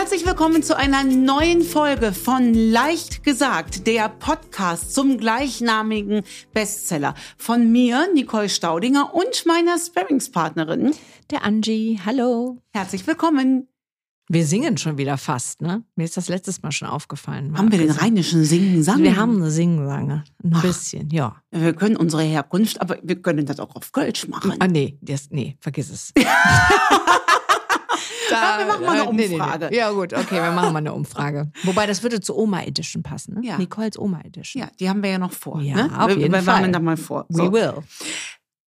Herzlich willkommen zu einer neuen Folge von Leicht gesagt, der Podcast zum gleichnamigen Bestseller von mir, Nicole Staudinger und meiner Sparringspartnerin, der Angie. Hallo. Herzlich willkommen. Wir singen schon wieder fast, ne? Mir ist das letztes Mal schon aufgefallen. Haben wir den rheinischen Singen-Sang? Wir haben eine Singensange. Ein Ach, bisschen, ja. Wir können unsere Herkunft, aber wir können das auch auf Kölsch machen. Ah, nee, das, nee, vergiss es. Da, ja, wir machen mal eine Umfrage. Nee, nee, Ja, gut, okay, wir machen mal eine Umfrage. Wobei, das würde zur Oma Edition passen, ne? Ja. Nicoles Oma Edition. Ja, die haben wir ja noch vor. Ja, ne? auf jeden wir, wir Fall. warnen da mal vor. So. We will.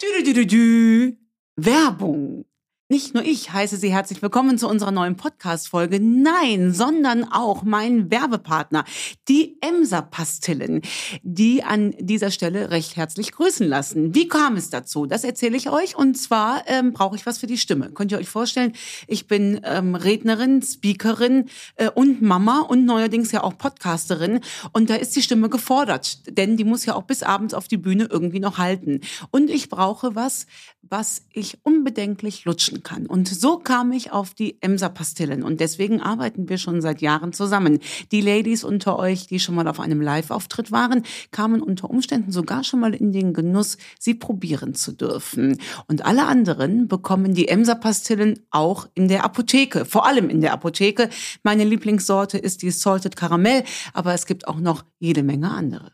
Dü, dü, dü, dü. Werbung. Nicht nur ich heiße Sie herzlich willkommen zu unserer neuen Podcast-Folge. Nein, sondern auch mein Werbepartner, die Emser-Pastillen, die an dieser Stelle recht herzlich grüßen lassen. Wie kam es dazu? Das erzähle ich euch. Und zwar ähm, brauche ich was für die Stimme. Könnt ihr euch vorstellen, ich bin ähm, Rednerin, Speakerin äh, und Mama und neuerdings ja auch Podcasterin. Und da ist die Stimme gefordert, denn die muss ja auch bis abends auf die Bühne irgendwie noch halten. Und ich brauche was, was ich unbedenklich lutschen kann. Und so kam ich auf die Emser-Pastillen. Und deswegen arbeiten wir schon seit Jahren zusammen. Die Ladies unter euch, die schon mal auf einem Live-Auftritt waren, kamen unter Umständen sogar schon mal in den Genuss, sie probieren zu dürfen. Und alle anderen bekommen die Emser-Pastillen auch in der Apotheke. Vor allem in der Apotheke. Meine Lieblingssorte ist die Salted Caramel, aber es gibt auch noch jede Menge andere.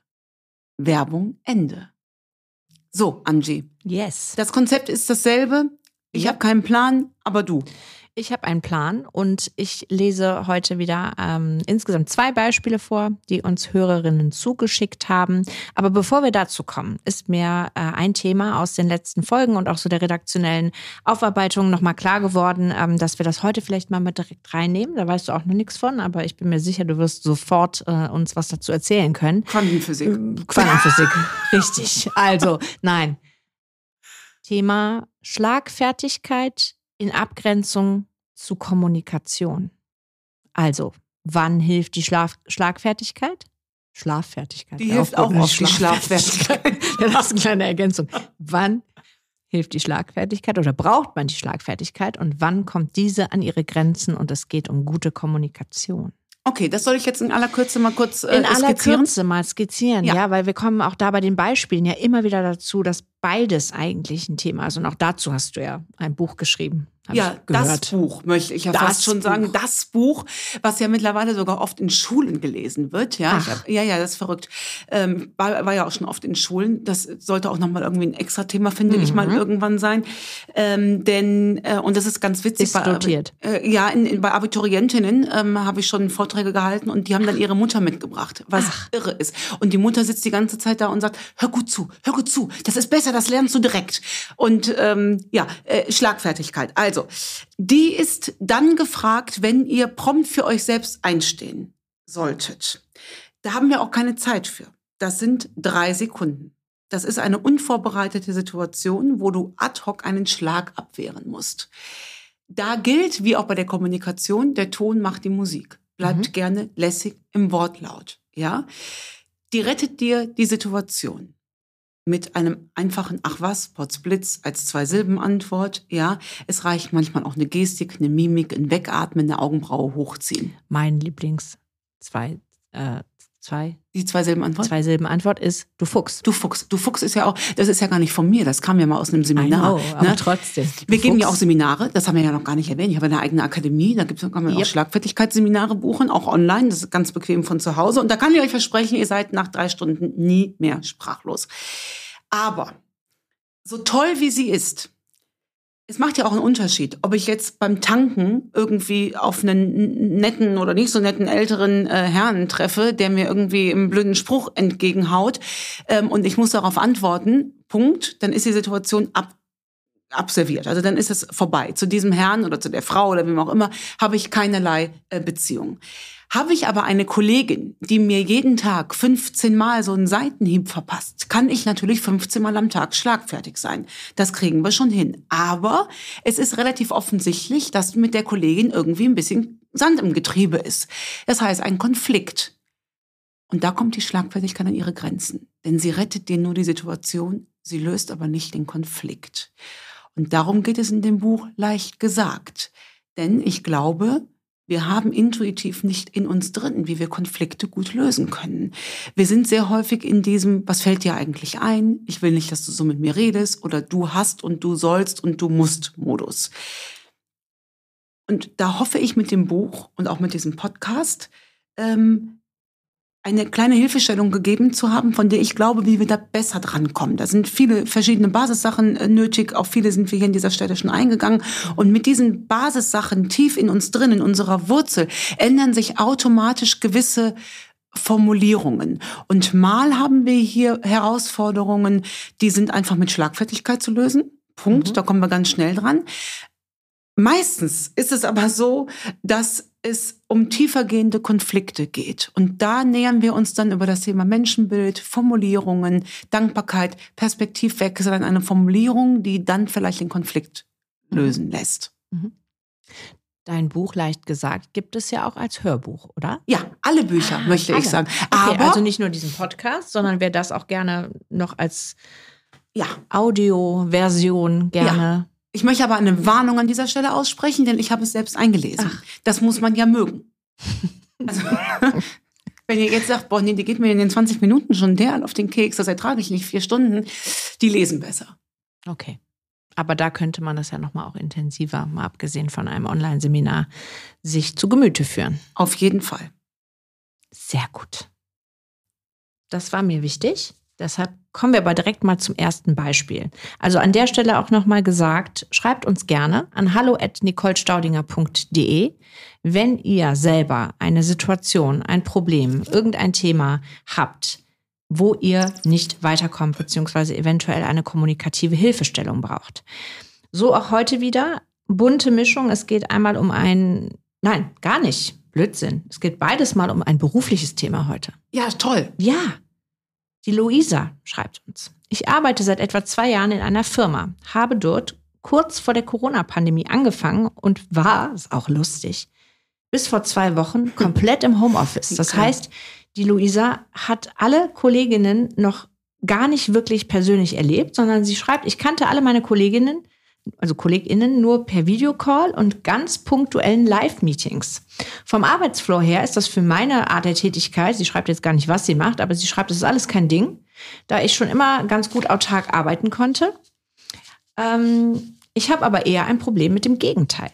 Werbung Ende. So, Angie. Yes. Das Konzept ist dasselbe. Ich ja. habe keinen Plan, aber du. Ich habe einen Plan und ich lese heute wieder ähm, insgesamt zwei Beispiele vor, die uns Hörerinnen zugeschickt haben. Aber bevor wir dazu kommen, ist mir äh, ein Thema aus den letzten Folgen und auch so der redaktionellen Aufarbeitung nochmal klar geworden, ähm, dass wir das heute vielleicht mal mit direkt reinnehmen. Da weißt du auch noch nichts von, aber ich bin mir sicher, du wirst sofort äh, uns was dazu erzählen können. Quantenphysik. Äh, Quantenphysik, richtig. Also, nein. Thema Schlagfertigkeit in Abgrenzung zu Kommunikation. Also, wann hilft die Schlaf Schlagfertigkeit? Schlaffertigkeit. Die hilft auch auf die Schlaffertigkeit. das ist eine kleine Ergänzung. Wann hilft die Schlagfertigkeit oder braucht man die Schlagfertigkeit und wann kommt diese an ihre Grenzen und es geht um gute Kommunikation? Okay, das soll ich jetzt in aller Kürze mal kurz äh, In aller skizzieren? Kürze mal skizzieren, ja. Ja. weil wir kommen auch da bei den Beispielen ja immer wieder dazu, dass beides eigentlich ein Thema ist. Und auch dazu hast du ja ein Buch geschrieben. Ja, das Buch möchte ich ja Das fast schon Buch. sagen. Das Buch, was ja mittlerweile sogar oft in Schulen gelesen wird. Ja, Ach. hab, ja, ja, das ist verrückt. Ähm, war, war ja auch schon oft in Schulen. Das sollte auch nochmal irgendwie ein extra Thema, finde ich, mal Mhm. irgendwann sein. Ähm, denn, äh, und das ist ganz witzig. Ist dotiert. Äh, ja, in, in, bei Abiturientinnen ähm, habe ich schon Vorträge gehalten und die haben dann ihre Mutter mitgebracht, was irre ist. Und die Mutter sitzt die ganze Zeit da und sagt, hör gut zu, hör gut zu, das ist besser, das lernst du direkt. Und ähm, ja, äh, Schlagfertigkeit. Also, die ist dann gefragt, wenn ihr prompt für euch selbst einstehen solltet. Da haben wir auch keine Zeit für. Das sind drei Sekunden. Das ist eine unvorbereitete Situation, wo du ad hoc einen Schlag abwehren musst. Da gilt, wie auch bei der Kommunikation, der Ton macht die Musik. Bleibt Mhm. gerne lässig im Wortlaut. Ja? Die rettet dir die Situation mit einem einfachen Ach was, Potzblitz als zwei Silben Antwort. Ja, es reicht manchmal auch eine Gestik, eine Mimik, ein Wegatmen, eine Augenbraue hochziehen. Mein Lieblings zwei, äh, zwei, Die zwei Silben Antwort. zwei Silben Antwort ist du Fuchs. Du Fuchs, du Fuchs ist ja auch, das ist ja gar nicht von mir, das kam ja mal aus einem Seminar. know, aber ne? trotzdem. Wir geben ja auch Fuchs. Seminare, das haben wir ja noch gar nicht erwähnt. Ich habe eine eigene Akademie, da gibt's, kann man auch Yep. Schlagfertigkeitsseminare buchen, auch online, das ist ganz bequem von zu Hause. Und da kann ich euch versprechen, ihr seid nach drei Stunden nie mehr sprachlos. Aber so toll wie sie ist, es macht ja auch einen Unterschied, ob ich jetzt beim Tanken irgendwie auf einen netten oder nicht so netten älteren äh, Herrn treffe, der mir irgendwie einen blöden Spruch entgegenhaut ähm, und ich muss darauf antworten, Punkt, dann ist die Situation ab abserviert. Also dann ist es vorbei. Zu diesem Herrn oder zu der Frau oder wem auch immer habe ich keinerlei äh, Beziehung. Habe ich aber eine Kollegin, die mir jeden Tag 15 Mal so einen Seitenhieb verpasst, kann ich natürlich 15 Mal am Tag schlagfertig sein. Das kriegen wir schon hin. Aber es ist relativ offensichtlich, dass mit der Kollegin irgendwie ein bisschen Sand im Getriebe ist. Das heißt, ein Konflikt. Und da kommt die Schlagfertigkeit an ihre Grenzen. Denn sie rettet dir nur die Situation, sie löst aber nicht den Konflikt. Und darum geht es in dem Buch leicht gesagt. Denn ich glaube, wir haben intuitiv nicht in uns drin, wie wir Konflikte gut lösen können. Wir sind sehr häufig in diesem, was fällt dir eigentlich ein? Ich will nicht, dass du so mit mir redest oder du hast und du sollst und du musst Modus. Und da hoffe ich mit dem Buch und auch mit diesem Podcast, ähm, eine kleine Hilfestellung gegeben zu haben, von der ich glaube, wie wir da besser drankommen. Da sind viele verschiedene Basissachen äh, nötig. Auch viele sind wir hier in dieser Stelle schon eingegangen. Und mit diesen Basissachen tief in uns drin, in unserer Wurzel, ändern sich automatisch gewisse Formulierungen. Und mal haben wir hier Herausforderungen, die sind einfach mit Schlagfertigkeit zu lösen. Punkt. Mhm. Da kommen wir ganz schnell dran. Meistens ist es aber so, dass es um tiefergehende Konflikte geht. Und da nähern wir uns dann über das Thema Menschenbild, Formulierungen, Dankbarkeit, Perspektivwechsel an eine Formulierung, die dann vielleicht den Konflikt mhm. lösen lässt. Mhm. Dein Buch leicht gesagt gibt es ja auch als Hörbuch, oder? Ja, alle Bücher, ah, möchte alle. ich sagen. Okay, Aber also nicht nur diesen Podcast, sondern wer das auch gerne noch als ja. Audioversion gerne ja. Ich möchte aber eine Warnung an dieser Stelle aussprechen, denn ich habe es selbst eingelesen. Ach. Das muss man ja mögen. Also, wenn ihr jetzt sagt, boah, nee, die geht mir in den 20 Minuten schon der auf den Keks, das ertrage ich nicht vier Stunden, die lesen besser. Okay. Aber da könnte man das ja nochmal auch intensiver, mal abgesehen von einem Online-Seminar, sich zu Gemüte führen. Auf jeden Fall. Sehr gut. Das war mir wichtig. Deshalb kommen wir aber direkt mal zum ersten Beispiel. Also an der Stelle auch nochmal gesagt, schreibt uns gerne an hallo@nicolestaudinger.de, wenn ihr selber eine Situation, ein Problem, irgendein Thema habt, wo ihr nicht weiterkommt, beziehungsweise eventuell eine kommunikative Hilfestellung braucht. So auch heute wieder. Bunte Mischung. Es geht einmal um ein, nein, gar nicht. Blödsinn. Es geht beides mal um ein berufliches Thema heute. Ja, toll. Ja, die Luisa schreibt uns. Ich arbeite seit etwa zwei Jahren in einer Firma, habe dort kurz vor der Corona-Pandemie angefangen und war, ist auch lustig, bis vor zwei Wochen komplett im Homeoffice. Das heißt, die Luisa hat alle Kolleginnen noch gar nicht wirklich persönlich erlebt, sondern sie schreibt, ich kannte alle meine Kolleginnen, also KollegInnen, nur per Videocall und ganz punktuellen Live-Meetings. Vom Arbeitsflow her ist das für meine Art der Tätigkeit, sie schreibt jetzt gar nicht, was sie macht, aber sie schreibt, das ist alles kein Ding, da ich schon immer ganz gut autark arbeiten konnte. Ähm, ich habe aber eher ein Problem mit dem Gegenteil.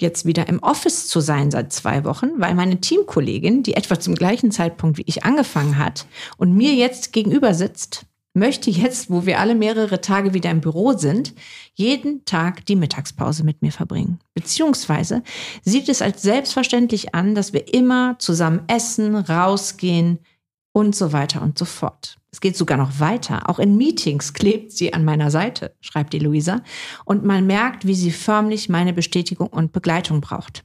Jetzt wieder im Office zu sein seit zwei Wochen, weil meine Teamkollegin, die etwa zum gleichen Zeitpunkt wie ich angefangen hat und mir jetzt gegenüber sitzt, möchte jetzt, wo wir alle mehrere Tage wieder im Büro sind, jeden Tag die Mittagspause mit mir verbringen. Beziehungsweise sieht es als selbstverständlich an, dass wir immer zusammen essen, rausgehen und so weiter und so fort. Es geht sogar noch weiter. Auch in Meetings klebt sie an meiner Seite, schreibt die Luisa. Und man merkt, wie sie förmlich meine Bestätigung und Begleitung braucht.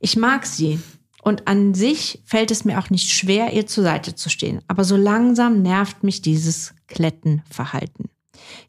Ich mag sie und an sich fällt es mir auch nicht schwer, ihr zur Seite zu stehen. Aber so langsam nervt mich dieses Klettenverhalten.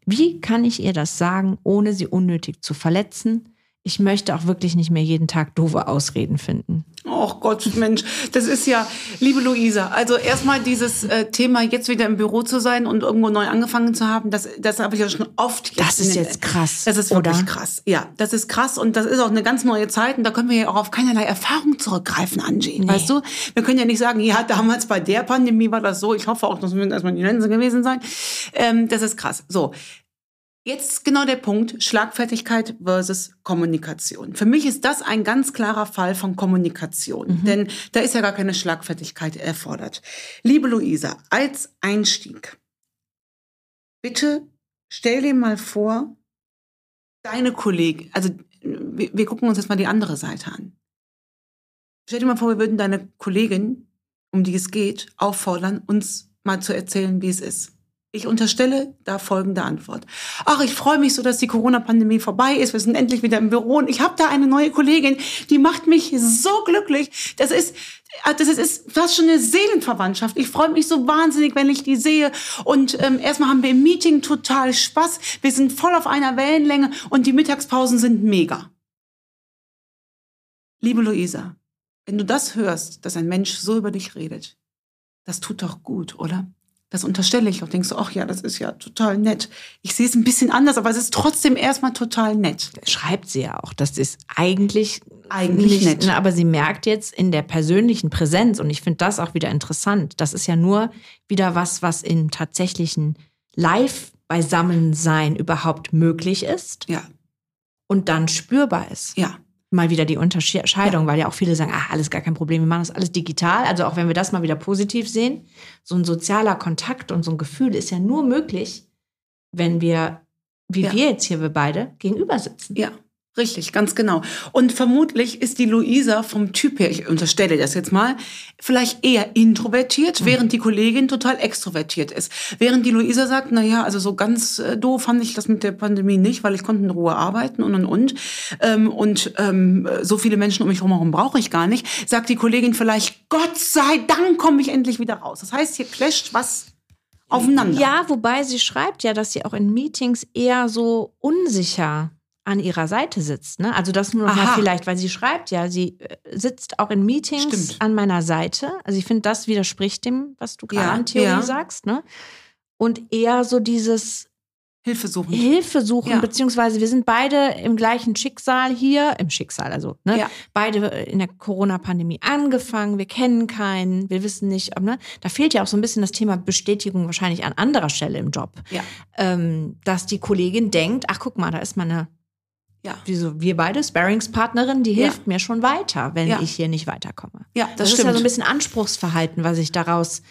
Wie kann ich ihr das sagen, ohne sie unnötig zu verletzen? Ich möchte auch wirklich nicht mehr jeden Tag doofe Ausreden finden. Oh Gott, Mensch, das ist ja, liebe Luisa, also erstmal dieses äh, Thema, jetzt wieder im Büro zu sein und irgendwo neu angefangen zu haben, das, das habe ich ja schon oft. Das ist jetzt krass. Das ist wirklich oder? krass. Ja, das ist krass und das ist auch eine ganz neue Zeit und da können wir ja auch auf keinerlei Erfahrung zurückgreifen, Angie. Nee. Weißt du? Wir können ja nicht sagen, ja, damals bei der Pandemie war das so. Ich hoffe auch, das wird erstmal die Grenze gewesen sein. Ähm, das ist krass. So. Jetzt genau der Punkt, Schlagfertigkeit versus Kommunikation. Für mich ist das ein ganz klarer Fall von Kommunikation, mhm. denn da ist ja gar keine Schlagfertigkeit erfordert. Liebe Luisa, als Einstieg, bitte stell dir mal vor, deine Kollegin, also wir, wir gucken uns jetzt mal die andere Seite an. Stell dir mal vor, wir würden deine Kollegin, um die es geht, auffordern, uns mal zu erzählen, wie es ist. Ich unterstelle da folgende Antwort. Ach, ich freue mich so, dass die Corona-Pandemie vorbei ist. Wir sind endlich wieder im Büro und ich habe da eine neue Kollegin, die macht mich so glücklich. Das ist, ah, das ist fast schon eine Seelenverwandtschaft. Ich freue mich so wahnsinnig, wenn ich die sehe. Und ähm, erstmal haben wir im Meeting total Spaß. Wir sind voll auf einer Wellenlänge und die Mittagspausen sind mega. Liebe Luisa, wenn du das hörst, dass ein Mensch so über dich redet, das tut doch gut, oder? Das unterstelle ich auch. Denkst du, ach ja, das ist ja total nett. Ich sehe es ein bisschen anders, aber es ist trotzdem erstmal total nett. Schreibt sie ja auch. Das ist eigentlich Eigentlich nicht, nett. Aber sie merkt jetzt in der persönlichen Präsenz, und ich finde das auch wieder interessant, das ist ja nur wieder was, was im tatsächlichen Live-Beisammensein überhaupt möglich ist Ja, und dann spürbar ist. ja, Mal wieder die Unterscheidung, weil ja auch viele sagen, ah, alles gar kein Problem, wir machen das alles digital. Also auch wenn wir das mal wieder positiv sehen, so ein sozialer Kontakt und so ein Gefühl ist ja nur möglich, wenn wir, wie Ja. wir jetzt hier, wir beide, gegenüber sitzen. ja. Richtig, ganz genau. Und vermutlich ist die Luisa vom Typ her, ich unterstelle das jetzt mal, vielleicht eher introvertiert, während die Kollegin total extrovertiert ist. Während die Luisa sagt, na ja, also so ganz äh, doof fand ich das mit der Pandemie nicht, weil ich konnte in Ruhe arbeiten und und und. Ähm, und ähm, so viele Menschen um mich herum brauche ich gar nicht. Sagt die Kollegin vielleicht, Gott sei Dank komme ich endlich wieder raus. Das heißt, hier clasht was aufeinander. Ja, wobei sie schreibt ja, dass sie auch in Meetings eher so unsicher an ihrer Seite sitzt. Ne? Also das nur noch mal vielleicht, weil sie schreibt ja, sie äh, sitzt auch in Meetings Stimmt. an meiner Seite. Also ich finde, das widerspricht dem, was du gerade Ja, an Theorie ja. sagst. Ne? Und eher so dieses Hilfe suchen. Hilfe suchen, Ja. beziehungsweise wir sind beide im gleichen Schicksal hier, im Schicksal, also ne? Ja. beide in der Corona-Pandemie angefangen, wir kennen keinen, wir wissen nicht, ob, ne? da fehlt ja auch so ein bisschen das Thema Bestätigung wahrscheinlich an anderer Stelle im Job, Ja, ähm, dass die Kollegin denkt, ach guck mal, da ist meine, ja, wieso, wir beide, Sparringspartnerin, die Ja. hilft mir schon weiter, wenn Ja. ich hier nicht weiterkomme. ja, Das, das, ist ja so ein bisschen Anspruchsverhalten, was ich daraus.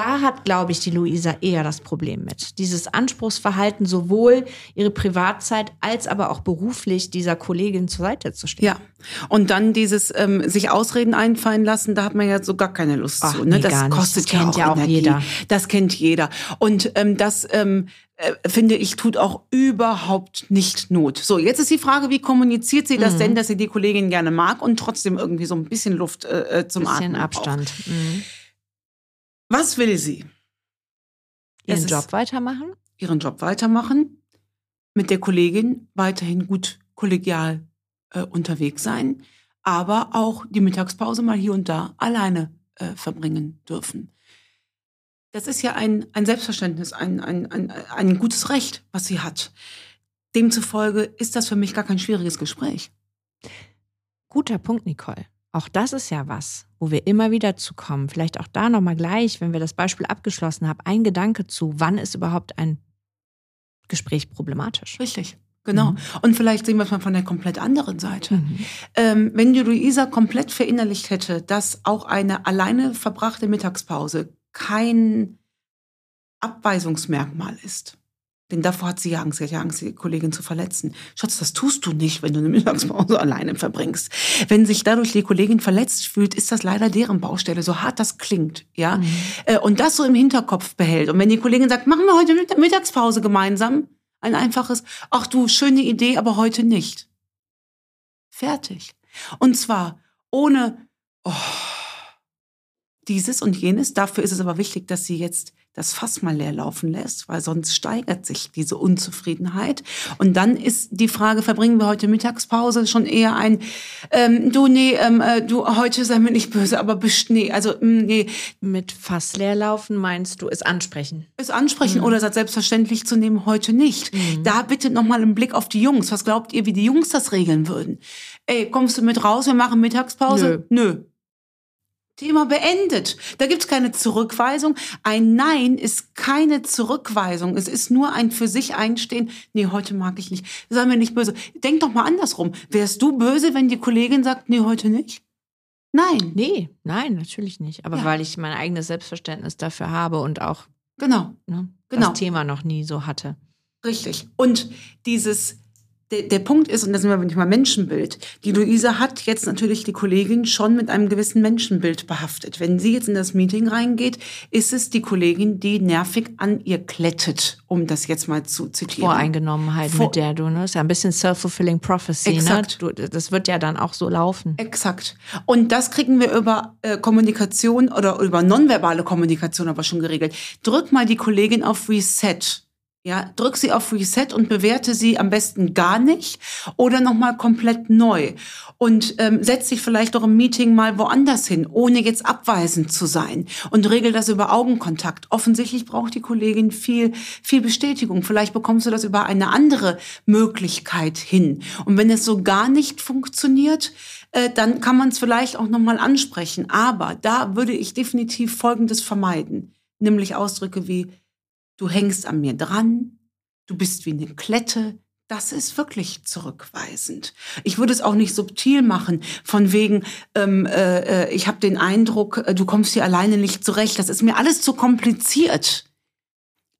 Da hat, glaube ich, die Luisa eher das Problem mit. Dieses Anspruchsverhalten, sowohl ihre Privatzeit als aber auch beruflich dieser Kollegin zur Seite zu stehen. Ja, und dann dieses ähm, sich Ausreden einfallen lassen, da hat man ja so gar keine Lust Ach, zu. Ne? nee, das kostet Das ja kennt auch ja auch Energie. jeder. Das kennt jeder. Und ähm, das ähm, äh, finde ich tut auch überhaupt nicht Not. So, jetzt ist die Frage, wie kommuniziert sie Mhm. das denn, dass sie die Kollegin gerne mag und trotzdem irgendwie so ein bisschen Luft äh, äh, zum Bisschen Atmen Abstand. Mhm. Was will sie? Ihren ist- Job weitermachen? Ihren Job weitermachen, mit der Kollegin weiterhin gut kollegial äh, unterwegs sein, aber auch die Mittagspause mal hier und da alleine äh, verbringen dürfen. Das ist ja ein, ein Selbstverständnis, ein, ein, ein, ein gutes Recht, was sie hat. Demzufolge ist das für mich gar kein schwieriges Gespräch. Guter Punkt, Nicole. Auch das ist ja was, wo wir immer wieder zu kommen. Vielleicht auch da nochmal gleich, wenn wir das Beispiel abgeschlossen haben, ein Gedanke zu, wann ist überhaupt ein Gespräch problematisch? Richtig, genau. Mhm. Und vielleicht sehen wir es mal von der komplett anderen Seite. Mhm. Ähm, wenn die Luisa komplett verinnerlicht hätte, dass auch eine alleine verbrachte Mittagspause kein Abweisungsmerkmal ist. Denn davor hat sie ja Angst, sie hat ja Angst, die Kollegin zu verletzen. Schatz, das tust du nicht, wenn du eine Mittagspause alleine verbringst. Wenn sich dadurch die Kollegin verletzt fühlt, ist das leider deren Baustelle, so hart das klingt, ja. Mhm. Äh, Und das so im Hinterkopf behält. Und wenn die Kollegin sagt, machen wir heute Mitt- Mittagspause gemeinsam, ein einfaches, ach du, schöne Idee, aber heute nicht. Fertig. Und zwar ohne oh, dieses und jenes. Dafür ist es aber wichtig, dass sie jetzt das Fass mal leer laufen lässt, weil sonst steigert sich diese Unzufriedenheit. Und dann ist die Frage, verbringen wir heute Mittagspause schon eher ein, ähm, du, nee, ähm, äh, du, heute sei mir nicht böse, aber bist, nee, also, mm, nee, Mit Fass leer laufen meinst du es ansprechen? es ansprechen oder es selbstverständlich zu nehmen, heute nicht. Da bitte nochmal einen Blick auf die Jungs. Was glaubt ihr, wie die Jungs das regeln würden? Ey, kommst du mit raus, wir machen Mittagspause? Nö. Thema beendet. Da gibt's keine Zurückweisung. Ein Nein ist keine Zurückweisung. Es ist nur ein für sich einstehen. Nee, heute mag ich nicht. Sei mir nicht böse. Denk doch mal andersrum. Wärst du böse, wenn die Kollegin sagt, nee, heute nicht? Nein. Nee, nein, natürlich nicht. Aber Ja. weil ich mein eigenes Selbstverständnis dafür habe und auch Genau. ne, Genau. das Thema noch nie so hatte. Richtig. Und dieses, der, der Punkt ist, und da sind wir nicht mal Menschenbild, die Luisa hat jetzt natürlich die Kollegin schon mit einem gewissen Menschenbild behaftet. Wenn sie jetzt in das Meeting reingeht, ist es die Kollegin, die nervig an ihr klettet, um das jetzt mal zu zitieren. Voreingenommenheit, Vor- mit der du, ne? Ist ja ein bisschen self-fulfilling prophecy, Exakt. ne? Du, das wird ja dann auch so laufen. Exakt. Und das kriegen wir über äh, Kommunikation oder über nonverbale Kommunikation aber schon geregelt. Drück mal die Kollegin auf Reset. Ja, drück sie auf Reset und bewerte sie am besten gar nicht oder nochmal komplett neu. Und ähm, setz dich vielleicht auch im Meeting mal woanders hin, ohne jetzt abweisend zu sein. Und regel das über Augenkontakt. Offensichtlich braucht die Kollegin viel, viel Bestätigung. Vielleicht bekommst du das über eine andere Möglichkeit hin. Und wenn es so gar nicht funktioniert, äh, dann kann man es vielleicht auch nochmal ansprechen. Aber da würde ich definitiv Folgendes vermeiden. Nämlich Ausdrücke wie, du hängst an mir dran, du bist wie eine Klette. Das ist wirklich zurückweisend. Ich würde es auch nicht subtil machen, von wegen, ähm, äh, äh ich habe den Eindruck, äh, du kommst hier alleine nicht zurecht. Das ist mir alles zu kompliziert.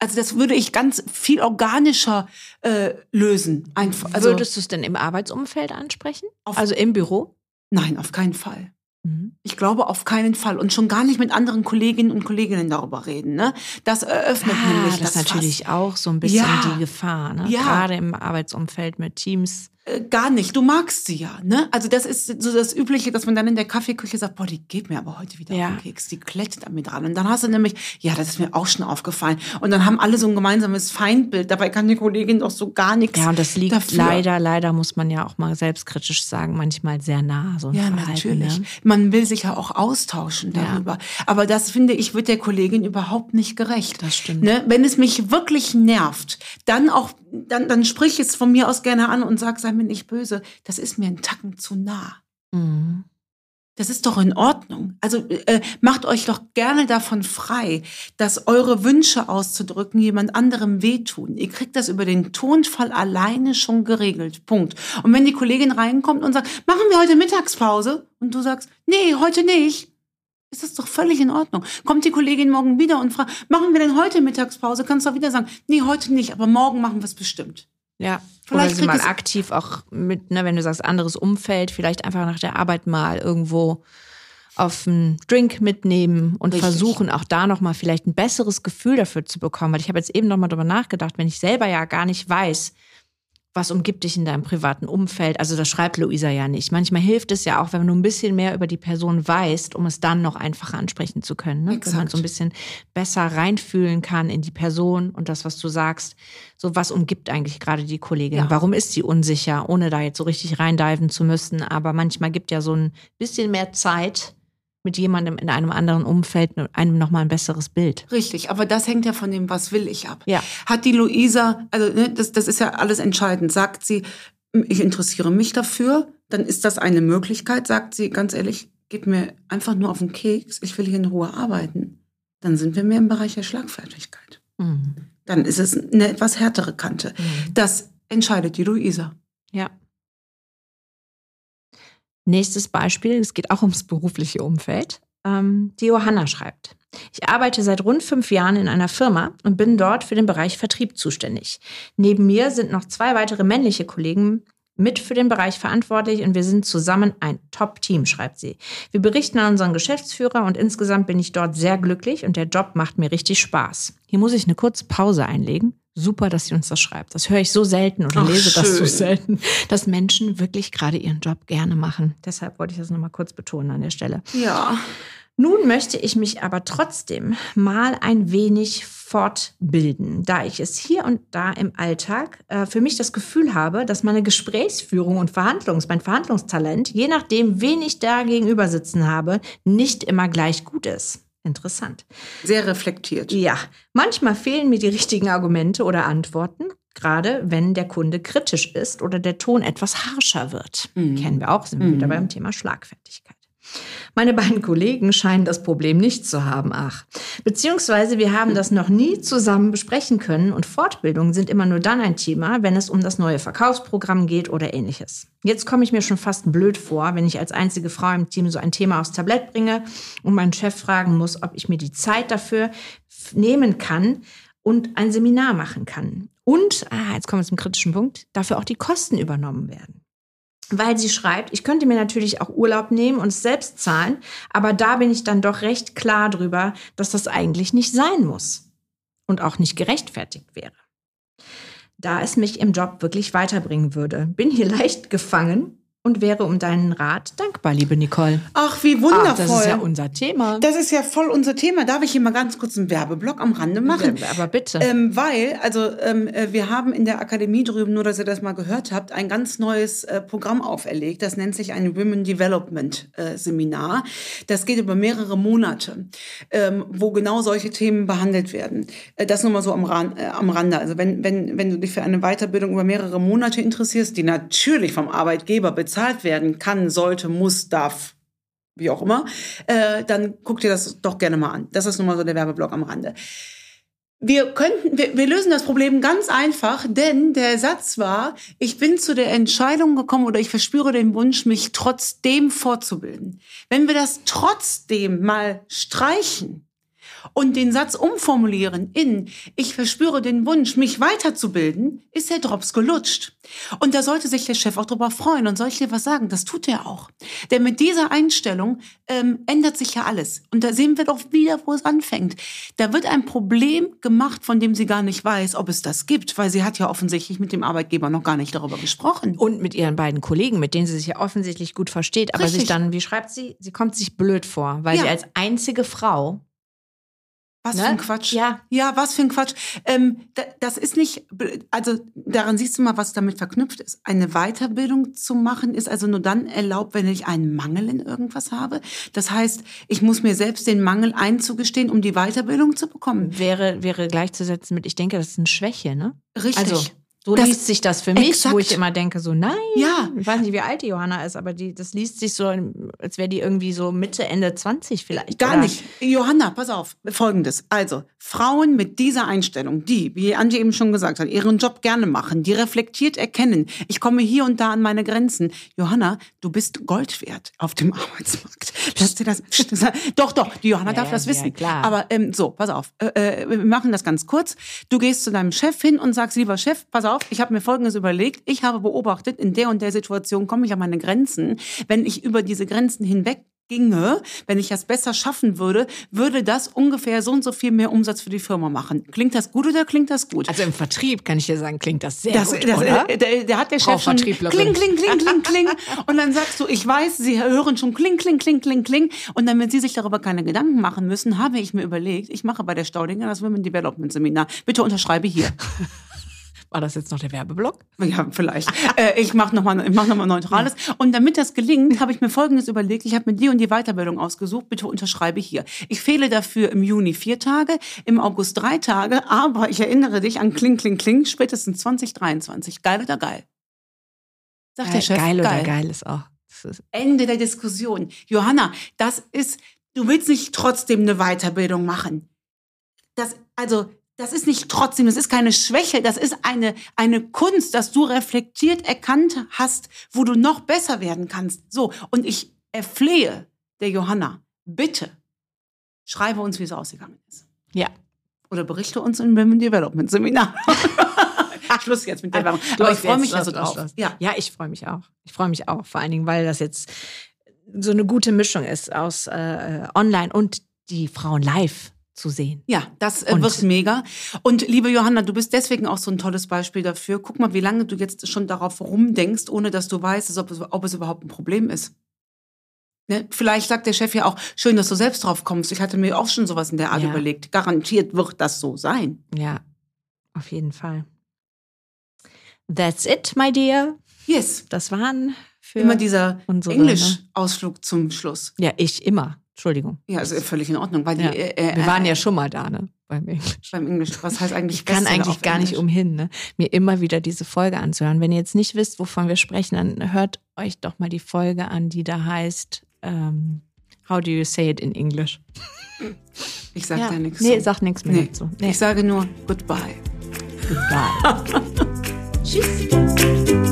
Also das würde ich ganz viel organischer äh, lösen. Einfach, also, Würdest du es denn im Arbeitsumfeld ansprechen? also im Büro? Nein, auf keinen Fall. Mhm. Ich glaube auf keinen Fall und schon gar nicht mit anderen Kolleginnen und Kolleginnen darüber reden. Ne? Das eröffnet ah, nämlich das. Das ist natürlich Fass. auch so ein bisschen ja. die Gefahr. Ne? Ja. Gerade im Arbeitsumfeld mit Teams äh, gar nicht. Du magst sie ja, ne? Also das ist so das Übliche, dass man dann in der Kaffeeküche sagt, boah, die geht mir aber heute wieder ja. auf den Keks, die klettet an mir dran. Und dann hast du nämlich, ja, das ist mir auch schon aufgefallen. Und dann haben alle so ein gemeinsames Feindbild. Dabei kann die Kollegin doch so gar nichts. Ja, und das liegt dafür. leider, leider muss man ja auch mal selbstkritisch sagen, manchmal sehr nah. So ein ja, Verhalten, natürlich. Ne? Man will sich ja auch austauschen darüber. Ja. Aber das finde ich wird der Kollegin überhaupt nicht gerecht. Das stimmt. Ne? Wenn es mich wirklich nervt, dann auch, dann, dann sprich es von mir aus gerne an und sag, sei mir nicht böse, das ist mir ein Tacken zu nah. Mhm. Das ist doch in Ordnung. Also äh, macht euch doch gerne davon frei, dass eure Wünsche auszudrücken jemand anderem wehtun. Ihr kriegt das über den Tonfall alleine schon geregelt. Punkt. Und wenn die Kollegin reinkommt und sagt, machen wir heute Mittagspause? Und du sagst, nee, heute nicht. Ist das doch völlig in Ordnung. Kommt die Kollegin morgen wieder und fragt, machen wir denn heute Mittagspause? Kannst du auch wieder sagen, nee, heute nicht, aber morgen machen wir es bestimmt. Ja, vielleicht oder sie mal aktiv auch mit, ne, wenn du sagst, anderes Umfeld, vielleicht einfach nach der Arbeit mal irgendwo auf einen Drink mitnehmen und Richtig. versuchen auch da nochmal vielleicht ein besseres Gefühl dafür zu bekommen. Weil ich habe jetzt eben nochmal drüber nachgedacht, wenn ich selber ja gar nicht weiß, was umgibt dich in deinem privaten Umfeld? Also das schreibt Luisa ja nicht. Manchmal hilft es ja auch, wenn du ein bisschen mehr über die Person weißt, um es dann noch einfacher ansprechen zu können. Ne? Wenn man so ein bisschen besser reinfühlen kann in die Person und das, was du sagst. So, was umgibt eigentlich gerade die Kollegin? Ja. Warum ist sie unsicher, ohne da jetzt so richtig reindiven zu müssen? Aber manchmal gibt ja so ein bisschen mehr Zeit, mit jemandem in einem anderen Umfeld einem nochmal ein besseres Bild. Richtig, aber das hängt ja von dem, was will ich ab. Ja. Hat die Luisa, also ne, das, das ist ja alles entscheidend, sagt sie, ich interessiere mich dafür, dann ist das eine Möglichkeit, sagt sie, ganz ehrlich, gib mir einfach nur auf den Keks, ich will hier in Ruhe arbeiten. Dann sind wir mehr im Bereich der Schlagfertigkeit. Mhm. Dann ist es eine etwas härtere Kante. Mhm. Das entscheidet die Luisa. Ja. Nächstes Beispiel, es geht auch ums berufliche Umfeld. Ähm, die Johanna schreibt. Ich arbeite seit rund fünf Jahren in einer Firma und bin dort für den Bereich Vertrieb zuständig. Neben mir sind noch zwei weitere männliche Kollegen mit für den Bereich verantwortlich und wir sind zusammen ein Top-Team, schreibt sie. Wir berichten an unseren Geschäftsführer und insgesamt bin ich dort sehr glücklich und der Job macht mir richtig Spaß. Hier muss ich eine kurze Pause einlegen super, dass sie uns das schreibt. Das höre ich so selten oder Ach, lese schön. das so selten, dass Menschen wirklich gerade ihren Job gerne machen. Deshalb wollte ich das nochmal kurz betonen an der Stelle. Ja. Nun möchte ich mich aber trotzdem mal ein wenig fortbilden, da ich es hier und da im Alltag äh, für mich das Gefühl habe, dass meine Gesprächsführung und Verhandlungs, mein Verhandlungstalent, je nachdem, wen ich da gegenüber sitzen habe, nicht immer gleich gut ist. Interessant. Sehr reflektiert. Ja, manchmal fehlen mir die richtigen Argumente oder Antworten, gerade wenn der Kunde kritisch ist oder der Ton etwas harscher wird. Mhm. Kennen wir auch, sind wir mhm. wieder beim Thema Schlagfertigkeit. Meine beiden Kollegen scheinen das Problem nicht zu haben, ach. Beziehungsweise wir haben das noch nie zusammen besprechen können und Fortbildungen sind immer nur dann ein Thema, wenn es um das neue Verkaufsprogramm geht oder ähnliches. Jetzt komme ich mir schon fast blöd vor, wenn ich als einzige Frau im Team so ein Thema aufs Tablett bringe und meinen Chef fragen muss, ob ich mir die Zeit dafür nehmen kann und ein Seminar machen kann. Und, ah, jetzt kommen wir zum kritischen Punkt, dafür auch die Kosten übernommen werden weil sie schreibt, ich könnte mir natürlich auch Urlaub nehmen und es selbst zahlen, aber da bin ich dann doch recht klar drüber, dass das eigentlich nicht sein muss und auch nicht gerechtfertigt wäre. Da es mich im Job wirklich weiterbringen würde, bin hier leicht gefangen und wäre um deinen Rat dankbar, liebe Nicole. Ach, wie wundervoll. Ach, das ist ja unser Thema. Das ist ja voll unser Thema. Darf ich hier mal ganz kurz einen Werbeblock am Rande machen? Aber bitte. Ähm, weil, also ähm, äh, wir haben in der Akademie drüben, nur dass ihr das mal gehört habt, ein ganz neues äh, Programm auferlegt. Das nennt sich ein Women Development äh, Seminar. Das geht über mehrere Monate, ähm, wo genau solche Themen behandelt werden. Äh, das nur mal so am, Ran äh, am Rande. Also wenn, wenn, wenn du dich für eine Weiterbildung über mehrere Monate interessierst, die natürlich vom Arbeitgeber bezahlt werden kann, sollte, muss, darf, wie auch immer, äh, dann guck dir das doch gerne mal an. Das ist nun mal so der Werbeblock am Rande. Wir könnten, wir, wir lösen das Problem ganz einfach, denn der Satz war, ich bin zu der Entscheidung gekommen oder ich verspüre den Wunsch, mich trotzdem fortzubilden. Wenn wir das trotzdem mal streichen, und den Satz umformulieren in ich verspüre den Wunsch, mich weiterzubilden, ist der Drops gelutscht. Und da sollte sich der Chef auch drüber freuen. Und soll ich dir was sagen? Das tut er auch. Denn mit dieser Einstellung ähm, ändert sich ja alles. Und da sehen wir doch wieder, wo es anfängt. Da wird ein Problem gemacht, von dem sie gar nicht weiß, ob es das gibt, weil sie hat ja offensichtlich mit dem Arbeitgeber noch gar nicht darüber gesprochen. Und mit ihren beiden Kollegen, mit denen sie sich ja offensichtlich gut versteht. Aber Richtig. sich dann, wie schreibt sie, sie kommt sich blöd vor, weil ja. sie als einzige Frau was ne? für ein Quatsch. Ja. Ja, was für ein Quatsch. Ähm, das ist nicht, also daran siehst du mal, was damit verknüpft ist. Eine Weiterbildung zu machen ist also nur dann erlaubt, wenn ich einen Mangel in irgendwas habe. Das heißt, ich muss mir selbst den Mangel einzugestehen, um die Weiterbildung zu bekommen. Wäre, wäre gleichzusetzen mit, ich denke, das ist eine Schwäche, ne? Richtig. Also, so das liest sich das für mich, exakt. wo ich immer denke, so nein. Ja. Ich weiß nicht, wie alt die Johanna ist, aber die, das liest sich so, als wäre die irgendwie so Mitte, Ende 20 vielleicht. Gar oder? nicht. Johanna, pass auf. Folgendes. Also, Frauen mit dieser Einstellung, die, wie Antje eben schon gesagt hat, ihren Job gerne machen, die reflektiert erkennen, ich komme hier und da an meine Grenzen. Johanna, du bist Gold wert auf dem Arbeitsmarkt. Lass dir das, doch, doch, die Johanna ja, darf das wissen. Ja, klar. Aber ähm, so, pass auf. Äh, äh, wir machen das ganz kurz. Du gehst zu deinem Chef hin und sagst, lieber Chef, pass auf, auf, ich habe mir Folgendes überlegt. Ich habe beobachtet, in der und der Situation komme ich an meine Grenzen. Wenn ich über diese Grenzen hinweg ginge, wenn ich das besser schaffen würde, würde das ungefähr so und so viel mehr Umsatz für die Firma machen. Klingt das gut oder klingt das gut? Also im Vertrieb kann ich dir sagen, klingt das sehr das, gut, das, oder? Äh, der, der, hat der Chef schon kling, kling, kling, kling, kling. und dann sagst du, ich weiß, Sie hören schon kling, kling, kling, kling, kling. Und damit Sie sich darüber keine Gedanken machen müssen, habe ich mir überlegt, ich mache bei der Staudinger das Women Development Seminar. Bitte unterschreibe hier. War das jetzt noch der Werbeblock? Ja, vielleicht. äh, ich mache nochmal mach noch Neutrales. Und damit das gelingt, habe ich mir Folgendes überlegt. Ich habe mir die und die Weiterbildung ausgesucht. Bitte unterschreibe hier. Ich fehle dafür im Juni vier Tage, im August drei Tage. Aber ich erinnere dich an Kling, Kling, Kling, spätestens 2023. Geil oder geil? Sagt der Chef. Geil oder geil, geil ist auch. Ist Ende der Diskussion. Johanna, das ist, du willst nicht trotzdem eine Weiterbildung machen. Das, also, das ist nicht trotzdem, das ist keine Schwäche, das ist eine, eine Kunst, dass du reflektiert erkannt hast, wo du noch besser werden kannst. So, und ich erflehe der Johanna, bitte schreibe uns, wie es ausgegangen ist. Ja. Oder berichte uns im Women Development Seminar. Schluss jetzt mit der Werbung. Aber ich freue mich also drauf. Ja. ja, ich freue mich auch. Ich freue mich auch, vor allen Dingen, weil das jetzt so eine gute Mischung ist aus äh, Online und die Frauen live zu sehen. Ja, das äh, wird mega. Und liebe Johanna, du bist deswegen auch so ein tolles Beispiel dafür. Guck mal, wie lange du jetzt schon darauf rumdenkst, ohne dass du weißt, ob es, ob es überhaupt ein Problem ist. Ne? Vielleicht sagt der Chef ja auch, schön, dass du selbst drauf kommst. Ich hatte mir auch schon sowas in der Art ja. überlegt. Garantiert wird das so sein. Ja, auf jeden Fall. That's it, my dear. Yes. Das waren für immer dieser Englisch-Ausflug zum Schluss. Ja, ich immer. Entschuldigung. Ja, also völlig in Ordnung. Weil ja. die, äh, Wir waren ja schon mal da, ne? Beim Englisch. Beim Englisch. Was heißt eigentlich Ich kann eigentlich gar Englisch? nicht umhin, ne? Mir immer wieder diese Folge anzuhören. Wenn ihr jetzt nicht wisst, wovon wir sprechen, dann hört euch doch mal die Folge an, die da heißt ähm, How do you say it in English? Ich sag ja. da nichts. Nee, sag nichts mehr nee. dazu. Nee. Ich sage nur Goodbye. Goodbye. Tschüss.